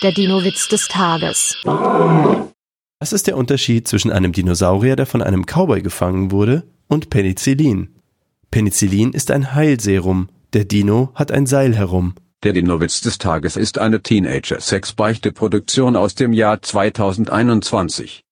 Der Dino-Witz des Tages. Was ist der Unterschied zwischen einem Dinosaurier, der von einem Cowboy gefangen wurde, und Penicillin? Penicillin ist ein Heilserum, der Dino hat ein Seil herum. Der Dino-Witz des Tages ist eine Teenager-Sex-Beichte-Produktion aus dem Jahr 2021.